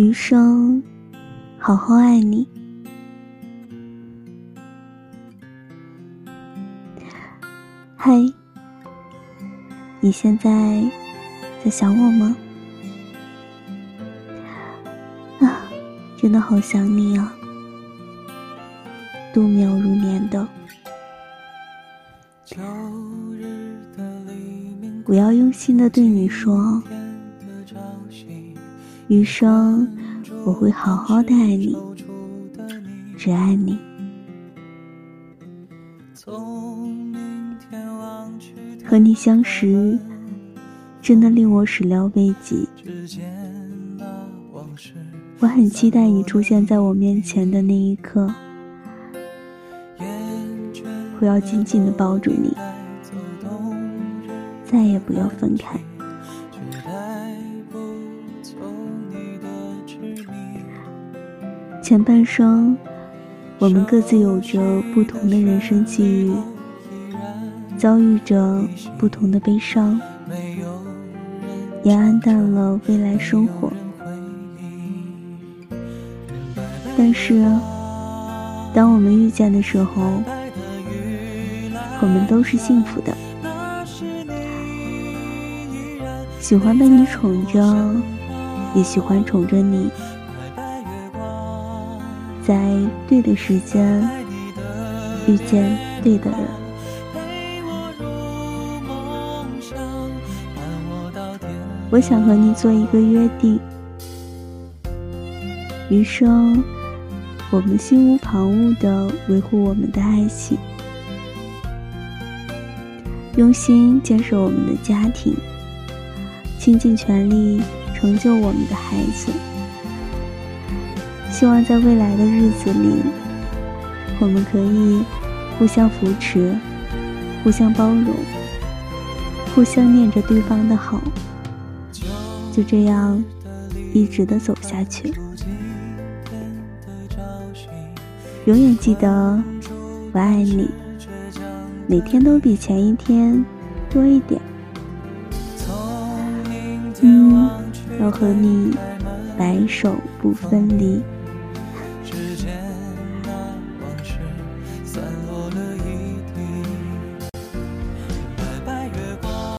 余生，好好爱你。嗨，你现在在想我吗？啊，真的好想你啊，度秒如年的。我要用心的对你说，余生我会好好的爱你，只爱你。和你相识，真的令我始料未及。我很期待你出现在我面前的那一刻，我要紧紧的抱住你，再也不要分开。前半生，我们各自有着不同的人生际遇。遭遇着不同的悲伤，也暗淡了未来生活。但是，当我们遇见的时候，我们都是幸福的。喜欢被你宠着，也喜欢宠着你，在对的时间遇见对的人。我想和你做一个约定，余生我们心无旁骛的维护我们的爱情，用心建设我们的家庭，倾尽全力成就我们的孩子。希望在未来的日子里，我们可以互相扶持，互相包容，互相念着对方的好。就这样，一直的走下去。永远记得，我爱你，每天都比前一天多一点。嗯，要和你白首不分离。